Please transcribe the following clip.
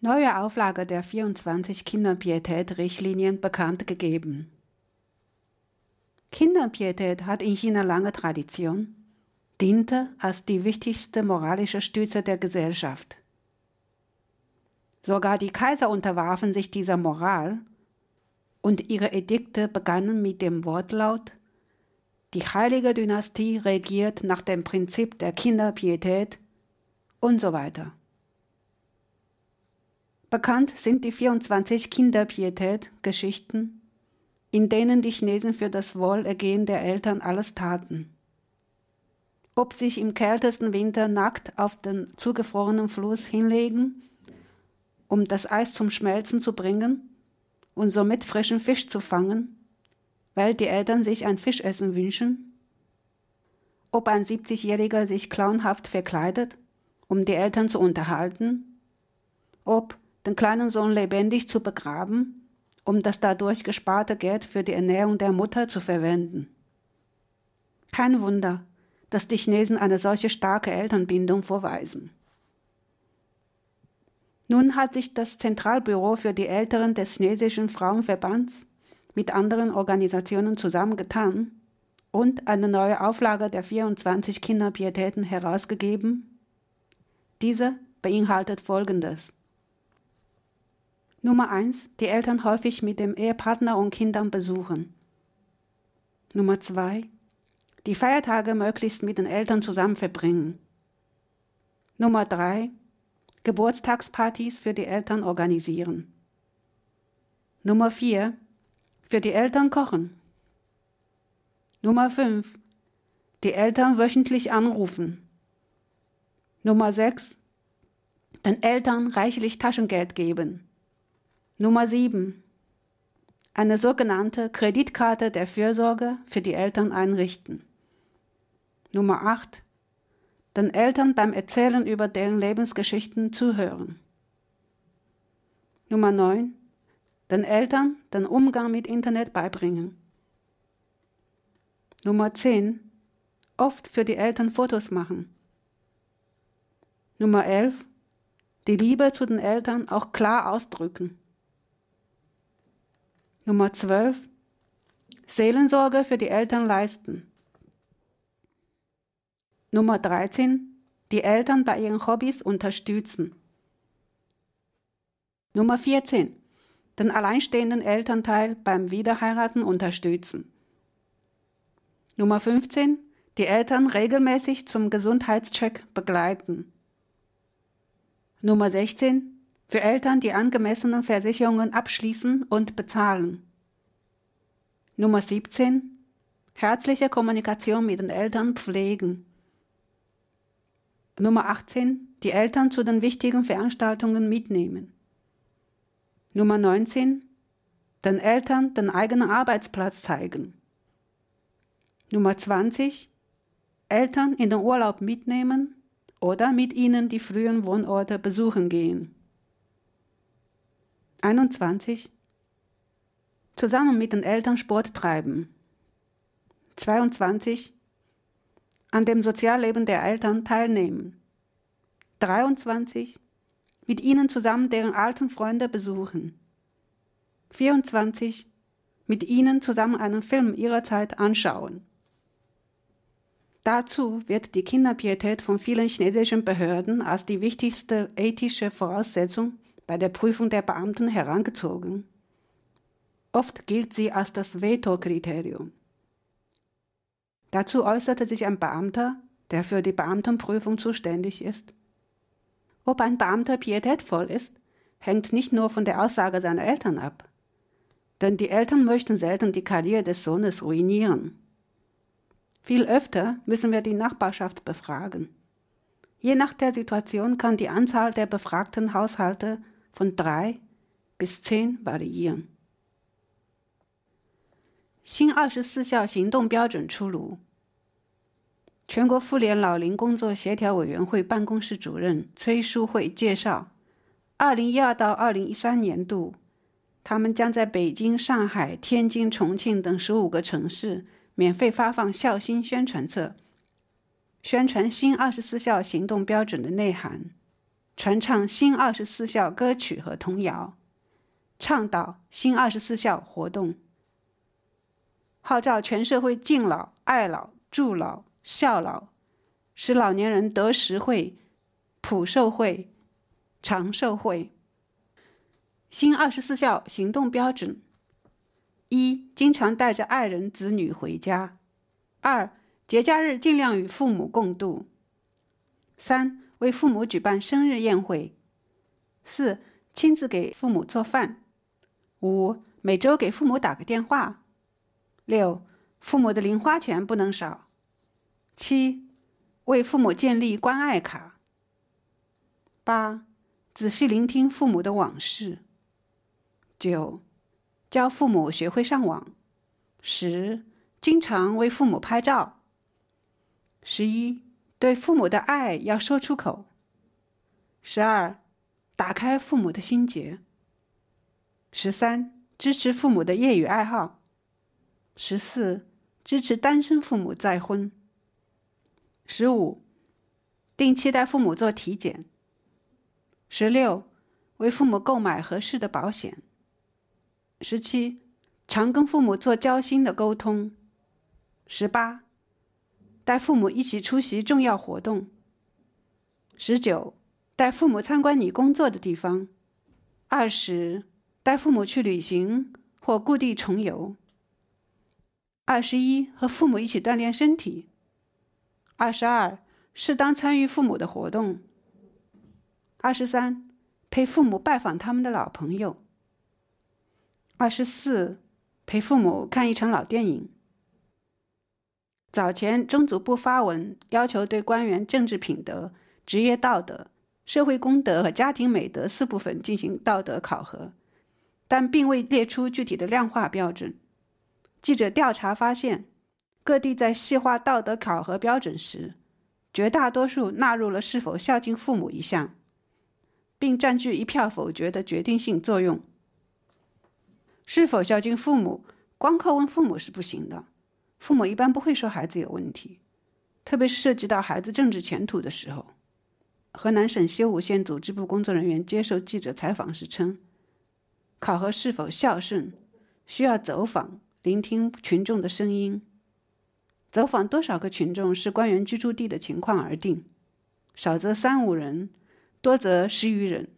Neue Auflage der 24 Kinderpietät-Richtlinien bekannt gegeben. Kinderpietät hat in China lange Tradition, diente als die wichtigste moralische Stütze der Gesellschaft. Sogar die Kaiser unterwarfen sich dieser Moral und ihre Edikte begannen mit dem Wortlaut Die heilige Dynastie regiert nach dem Prinzip der Kinderpietät und so weiter. Bekannt sind die 24 Kinderpietät-Geschichten, in denen die Chinesen für das Wohlergehen der Eltern alles taten. Ob sich im kältesten Winter nackt auf den zugefrorenen Fluss hinlegen, um das Eis zum Schmelzen zu bringen und somit frischen Fisch zu fangen, weil die Eltern sich ein Fischessen wünschen, ob ein 70-Jähriger sich clownhaft verkleidet, um die Eltern zu unterhalten, ob den kleinen Sohn lebendig zu begraben, um das dadurch gesparte Geld für die Ernährung der Mutter zu verwenden. Kein Wunder, dass die Chinesen eine solche starke Elternbindung vorweisen. Nun hat sich das Zentralbüro für die Älteren des chinesischen Frauenverbands mit anderen Organisationen zusammengetan und eine neue Auflage der 24 Kinderpietäten herausgegeben. Diese beinhaltet Folgendes. Nummer 1. Die Eltern häufig mit dem Ehepartner und Kindern besuchen. Nummer 2. Die Feiertage möglichst mit den Eltern zusammen verbringen. Nummer 3. Geburtstagspartys für die Eltern organisieren. Nummer 4. Für die Eltern kochen. Nummer 5. Die Eltern wöchentlich anrufen. Nummer 6. Den Eltern reichlich Taschengeld geben. Nummer 7. Eine sogenannte Kreditkarte der Fürsorge für die Eltern einrichten. Nummer 8. Den Eltern beim Erzählen über deren Lebensgeschichten zuhören. Nummer 9. Den Eltern den Umgang mit Internet beibringen. Nummer 10. Oft für die Eltern Fotos machen. Nummer 11. Die Liebe zu den Eltern auch klar ausdrücken. Nummer 12. Seelensorge für die Eltern leisten. Nummer 13. Die Eltern bei ihren Hobbys unterstützen. Nummer 14. Den alleinstehenden Elternteil beim Wiederheiraten unterstützen. Nummer 15. Die Eltern regelmäßig zum Gesundheitscheck begleiten. Nummer 16 für Eltern die angemessenen Versicherungen abschließen und bezahlen. Nummer 17. Herzliche Kommunikation mit den Eltern pflegen. Nummer 18. Die Eltern zu den wichtigen Veranstaltungen mitnehmen. Nummer 19. Den Eltern den eigenen Arbeitsplatz zeigen. Nummer 20. Eltern in den Urlaub mitnehmen oder mit ihnen die frühen Wohnorte besuchen gehen. 21. Zusammen mit den Eltern Sport treiben. 22. An dem Sozialleben der Eltern teilnehmen. 23. Mit ihnen zusammen deren alten Freunde besuchen. 24. Mit ihnen zusammen einen Film ihrer Zeit anschauen. Dazu wird die Kinderpietät von vielen chinesischen Behörden als die wichtigste ethische Voraussetzung bei der Prüfung der Beamten herangezogen. Oft gilt sie als das Veto-Kriterium. Dazu äußerte sich ein Beamter, der für die Beamtenprüfung zuständig ist. Ob ein Beamter pietätvoll ist, hängt nicht nur von der Aussage seiner Eltern ab. Denn die Eltern möchten selten die Karriere des Sohnes ruinieren. Viel öfter müssen wir die Nachbarschaft befragen. Je nach der Situation kann die Anzahl der befragten Haushalte von drei bis zehn variieren. 新二十四孝行动标准出炉。全国妇联老龄工作协调委员会办公室主任崔淑慧介绍，二零一二到二零一三年度，他们将在北京、上海、天津、重庆等十五个城市免费发放孝心宣传册，宣传新二十四孝行动标准的内涵。传唱新二十四孝歌曲和童谣，倡导新二十四孝活动，号召全社会敬老、爱老、助老、孝老，使老年人得实惠、普受惠、长寿惠。新二十四孝行动标准：一、经常带着爱人、子女回家；二、节假日尽量与父母共度；三。为父母举办生日宴会，四亲自给父母做饭，五每周给父母打个电话，六父母的零花钱不能少，七为父母建立关爱卡，八仔细聆听父母的往事，九教父母学会上网，十经常为父母拍照，十一。对父母的爱要说出口。十二，打开父母的心结。十三，支持父母的业余爱好。十四，支持单身父母再婚。十五，定期带父母做体检。十六，为父母购买合适的保险。十七，常跟父母做交心的沟通。十八。带父母一起出席重要活动。十九，带父母参观你工作的地方。二十，带父母去旅行或故地重游。二十一，和父母一起锻炼身体。二十二，适当参与父母的活动。二十三，陪父母拜访他们的老朋友。二十四，陪父母看一场老电影。早前，中组部发文要求对官员政治品德、职业道德、社会公德和家庭美德四部分进行道德考核，但并未列出具体的量化标准。记者调查发现，各地在细化道德考核标准时，绝大多数纳入了是否孝敬父母一项，并占据一票否决的决定性作用。是否孝敬父母，光靠问父母是不行的。父母一般不会说孩子有问题，特别是涉及到孩子政治前途的时候。河南省修武县组织部工作人员接受记者采访时称，考核是否孝顺，需要走访聆听群众的声音，走访多少个群众视官员居住地的情况而定，少则三五人，多则十余人。